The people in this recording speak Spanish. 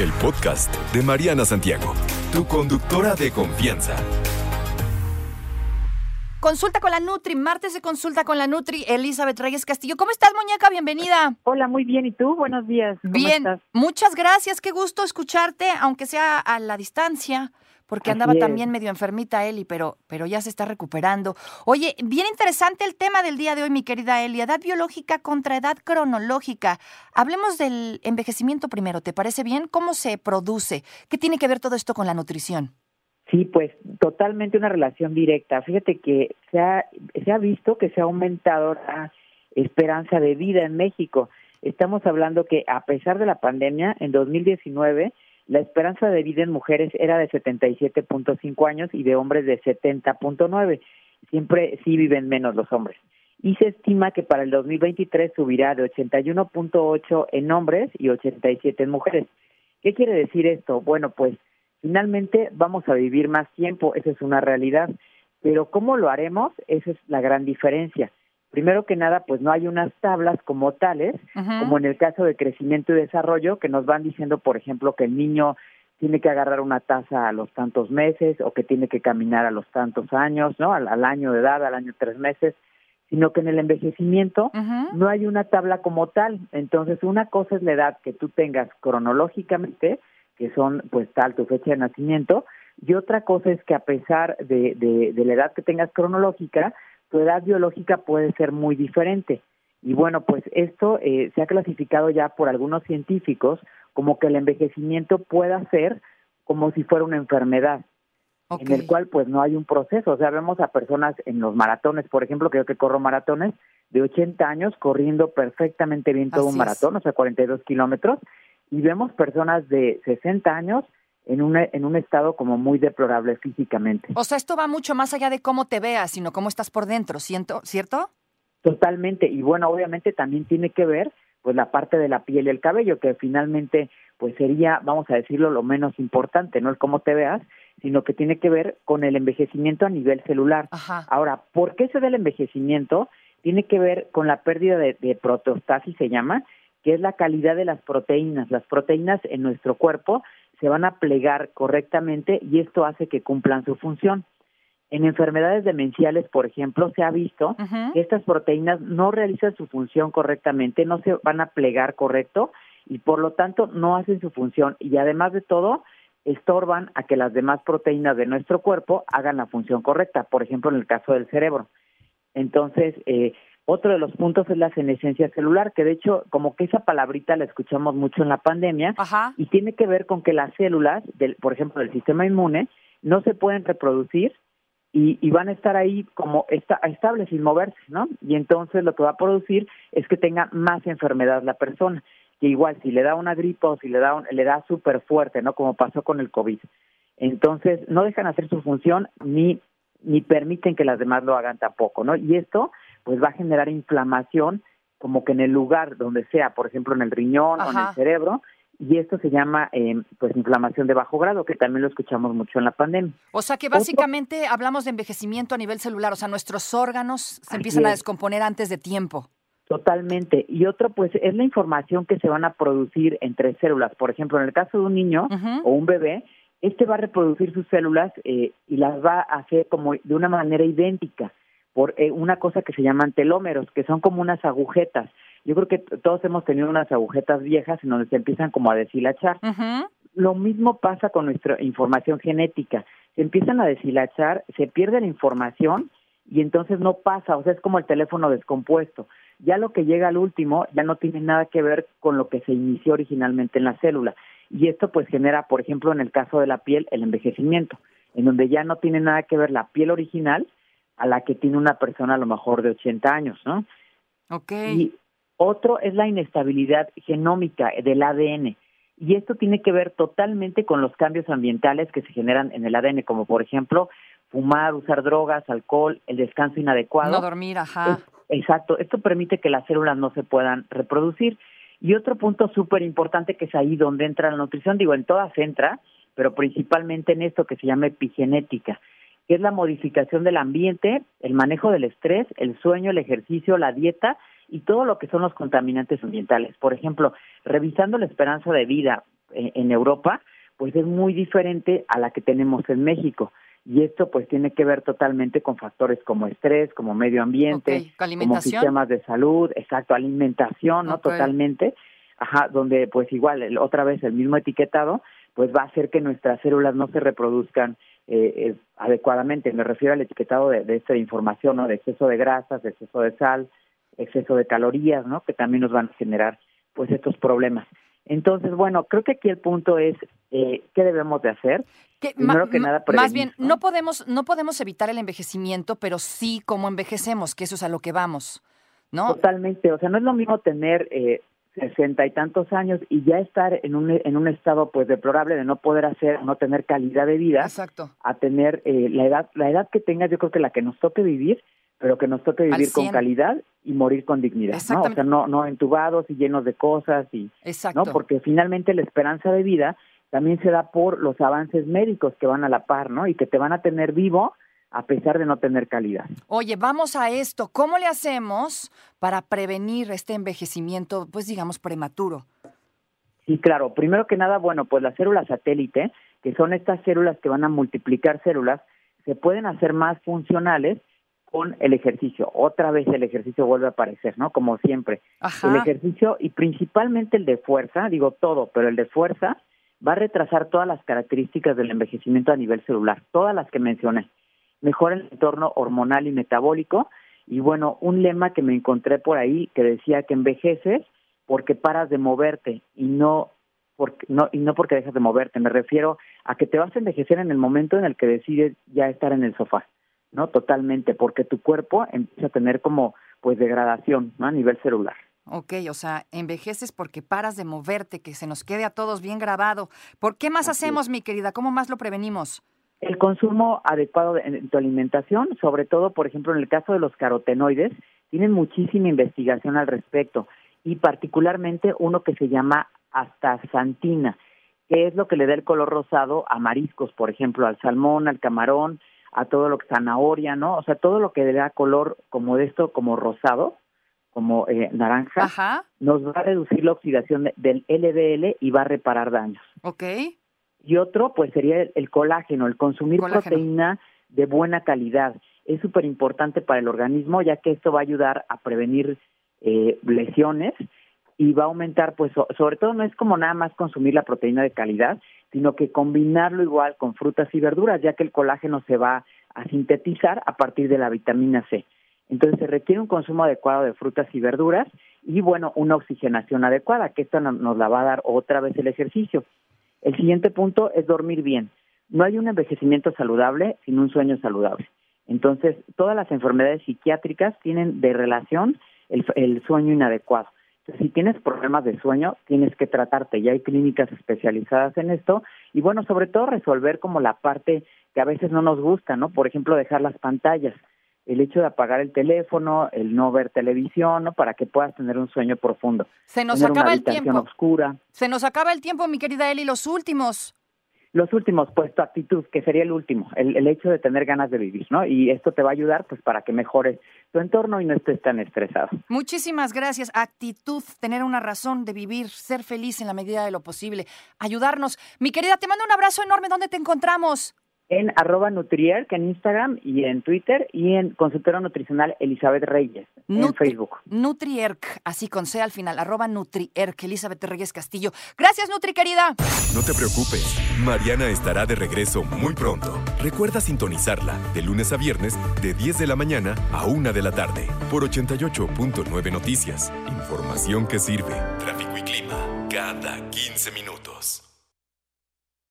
el podcast de Mariana Santiago, tu conductora de confianza. Consulta con la Nutri, martes de consulta con la Nutri, Elizabeth Reyes Castillo. ¿Cómo estás, muñeca? Bienvenida. Hola, muy bien. ¿Y tú? Buenos días. bien, muchas gracias. Qué gusto escucharte, aunque sea a la distancia porque andaba también medio enfermita Eli, pero, pero ya se está recuperando. Oye, bien interesante el tema del día de hoy, mi querida Eli, edad biológica contra edad cronológica. Hablemos del envejecimiento primero, ¿te parece bien? ¿Cómo se produce? ¿Qué tiene que ver todo esto con la nutrición? Sí, pues totalmente una relación directa. Fíjate que se ha, se ha visto que se ha aumentado la esperanza de vida en México. Estamos hablando que a pesar de la pandemia, en 2019 la esperanza de vida en mujeres era de 77.5 años y de hombres de 70.9. Siempre sí viven menos los hombres. Y se estima que para el 2023 subirá de 81.8 en hombres y 87 en mujeres. ¿Qué quiere decir esto? Bueno, pues finalmente vamos a vivir más tiempo, esa es una realidad. Pero ¿cómo lo haremos? Esa es la gran diferencia. Primero que nada, pues no hay unas tablas como tales, como en el caso de crecimiento y desarrollo, que nos van diciendo, por ejemplo, que el niño tiene que agarrar una taza a los tantos meses o que tiene que caminar a los tantos años, ¿no? Al, año de edad, al año tres meses, sino que en el envejecimiento no hay una tabla como tal. Entonces, una cosa es la edad que tú tengas cronológicamente, que son pues tal tu fecha de nacimiento, y otra cosa es que a pesar de, de, de la edad que tengas cronológica, tu edad biológica puede ser muy diferente. Y bueno, pues esto eh, se ha clasificado ya por algunos científicos como que el envejecimiento pueda ser como si fuera una enfermedad, en el cual pues no hay un proceso. O sea, vemos a personas en los maratones, por ejemplo, que yo que corro maratones, de 80 años corriendo perfectamente bien todo un maratón, o sea, 42 kilómetros, y vemos personas de 60 años en un, en un estado como muy deplorable físicamente. O sea, esto va mucho más allá de cómo te veas, sino cómo estás por dentro, ¿cierto? Totalmente. Y bueno, obviamente también tiene que ver pues la parte de la piel y el cabello, que finalmente pues sería, vamos a decirlo, lo menos importante, no el cómo te veas, sino que tiene que ver con el envejecimiento a nivel celular. Ahora, ¿por qué se da el envejecimiento? Tiene que ver con la pérdida de, de proteostasis, se llama, que es la calidad de las proteínas. Las proteínas en nuestro cuerpo se van a plegar correctamente y esto hace que cumplan su función. En enfermedades demenciales, por ejemplo, se ha visto que estas proteínas no realizan su función correctamente, no se van a plegar correcto y por lo tanto no hacen su función y además de todo estorban a que las demás proteínas de nuestro cuerpo hagan la función correcta, por ejemplo en el caso del cerebro. Entonces, eh, otro de los puntos es la senescencia celular, que de hecho, como que esa palabrita la escuchamos mucho en la pandemia, y tiene que ver con que las células, del, por ejemplo, del sistema inmune, no se pueden reproducir y, y van a estar ahí como estables sin moverse, ¿no? Y entonces lo que va a producir es que tenga más enfermedad la persona, que igual si le da una gripe o si le da, le da súper fuerte, ¿no? Como pasó con el COVID. Entonces, no dejan hacer su función ni, ni permiten que las demás lo hagan tampoco, ¿no? Y esto pues va a generar inflamación como que en el lugar donde sea, por ejemplo en el riñón o en el cerebro, y esto se llama eh, pues inflamación de bajo grado, que también lo escuchamos mucho en la pandemia. O sea que básicamente hablamos de envejecimiento a nivel celular, o sea, nuestros órganos se empiezan a descomponer antes de tiempo. Totalmente. Y otro, pues, es la información que se van a producir entre células. Por ejemplo, en el caso de un niño o un bebé, este va a reproducir sus células eh, y las va a hacer como de una manera idéntica por eh, una cosa que se llaman telómeros, que son como unas agujetas. Yo creo que todos hemos tenido unas agujetas viejas en donde se empiezan como a deshilachar. Lo mismo pasa con nuestra información genética. Se empiezan a deshilachar, se pierde la información y entonces no pasa, o sea, es como el teléfono descompuesto. Ya lo que llega al último ya no tiene nada que ver con lo que se inició originalmente en la célula. Y esto pues genera, por ejemplo, en el caso de la piel, el envejecimiento, en donde ya no tiene nada que ver la piel original a la que tiene una persona a lo mejor de 80 años, ¿no? Ok. Y otro es la inestabilidad genómica del ADN. Y esto tiene que ver totalmente con los cambios ambientales que se generan en el ADN, como por ejemplo fumar, usar drogas, alcohol, el descanso inadecuado. No dormir, ajá. exacto. Esto permite que las células no se puedan reproducir. Y otro punto súper importante que es ahí donde entra la nutrición, digo, en todas entra, pero principalmente en esto que se llama epigenética que es la modificación del ambiente, el manejo del estrés, el sueño, el ejercicio, la dieta y todo lo que son los contaminantes ambientales. Por ejemplo, revisando la esperanza de vida eh, en Europa, pues es muy diferente a la que tenemos en México. Y esto pues tiene que ver totalmente con factores como estrés, como medio ambiente, como sistemas de salud, exacto, alimentación, ¿no? Totalmente. Ajá, donde pues igual, otra vez el mismo etiquetado, pues va a hacer que nuestras células no se reproduzcan eh, eh, adecuadamente. Me refiero al etiquetado de, de esta información, ¿no? De exceso de grasas, de exceso de sal, exceso de calorías, ¿no? Que también nos van a generar pues estos problemas. Entonces, bueno, creo que aquí el punto es eh, qué debemos de hacer. Primero que nada, más bien, ¿no? podemos no podemos evitar el envejecimiento, pero sí cómo envejecemos, que eso es a lo que vamos, ¿no? Totalmente, o sea, no es lo mismo tener eh, sesenta y tantos años y ya estar en un en un estado pues deplorable de no poder hacer, no tener calidad de vida, Exacto. a tener eh, la edad la edad que tengas, yo creo que la que nos toque vivir pero que nos toque vivir con calidad y morir con dignidad, ¿no? O sea, no, no entubados y llenos de cosas y, ¿no? Porque finalmente la esperanza de vida también se da por los avances médicos que van a la par, ¿no? Y que te van a tener vivo a pesar de no tener calidad. Oye, vamos a esto. ¿Cómo le hacemos para prevenir este envejecimiento, pues digamos, prematuro? Sí, claro. Primero que nada, bueno, pues las células satélite, que son estas células que van a multiplicar células, se pueden hacer más funcionales con el ejercicio. Otra vez el ejercicio vuelve a aparecer, ¿no? Como siempre. El ejercicio y principalmente el de fuerza, digo todo, pero el de fuerza va a retrasar todas las características del envejecimiento a nivel celular, todas las que mencioné. Mejora el entorno hormonal y metabólico. Y bueno, un lema que me encontré por ahí que decía que envejeces porque paras de moverte y no porque no y no porque dejas de moverte. Me refiero a que te vas a envejecer en el momento en el que decides ya estar en el sofá. ¿no? Totalmente, porque tu cuerpo empieza a tener como pues degradación ¿no? a nivel celular. Ok, o sea, envejeces porque paras de moverte, que se nos quede a todos bien grabado. ¿Por qué más hacemos, mi querida? ¿Cómo más lo prevenimos? El consumo adecuado de, tu alimentación, sobre todo, por ejemplo, en el caso de los carotenoides, tienen muchísima investigación al respecto y particularmente uno que se llama astaxantina, que es lo que le da el color rosado a mariscos, por ejemplo, al salmón, al camarón, a todo lo que zanahoria, ¿no? O sea, todo lo que le da color como de esto, como rosado, como eh, naranja, nos va a reducir la oxidación del LDL y va a reparar daños. Ok. Y otro, pues sería el, colágeno, el consumir proteína de buena calidad. Es súper importante para el organismo, ya que esto va a ayudar a prevenir eh, lesiones y va a aumentar, pues, sobre todo no es como nada más consumir la proteína de calidad, sino que combinarlo igual con frutas y verduras, ya que el colágeno se va a sintetizar a partir de la vitamina C. Entonces se requiere un consumo adecuado de frutas y verduras y bueno, una oxigenación adecuada, que esto nos la va a dar otra vez el ejercicio. El siguiente punto es dormir bien. No hay un envejecimiento saludable sin un sueño saludable. Entonces, todas las enfermedades psiquiátricas tienen de relación el, sueño inadecuado si tienes problemas de sueño, tienes que tratarte. Ya hay clínicas especializadas en esto y bueno, sobre todo resolver como la parte que a veces no nos gusta, ¿no? Por ejemplo, dejar las pantallas, el hecho de apagar el teléfono, el no ver televisión, ¿no? Para que puedas tener un sueño profundo. Se nos acaba el tiempo. Oscura. Se nos acaba el tiempo, mi querida Eli, los últimos. Los últimos, pues tu actitud, que sería el último, el, el, hecho de tener ganas de vivir, ¿no? Y esto te va a ayudar, pues, para que mejores tu entorno y no estés tan estresado. Muchísimas gracias. Actitud, tener una razón de vivir, ser feliz en la medida de lo posible, ayudarnos. Mi querida, te mando un abrazo enorme. ¿Dónde te encontramos? En arroba Nutrierc en Instagram y en Twitter y en consultora nutricional Elizabeth Reyes en Facebook. Nutrierc, así con C al final, arroba Nutrierc, Elizabeth Reyes Castillo. Gracias, Nutri querida. No te preocupes, Mariana estará de regreso muy pronto. Recuerda sintonizarla de lunes a viernes de 10 de la mañana a 1 de la tarde por 88.9 Noticias. Información que sirve. Tráfico y clima cada 15 minutos.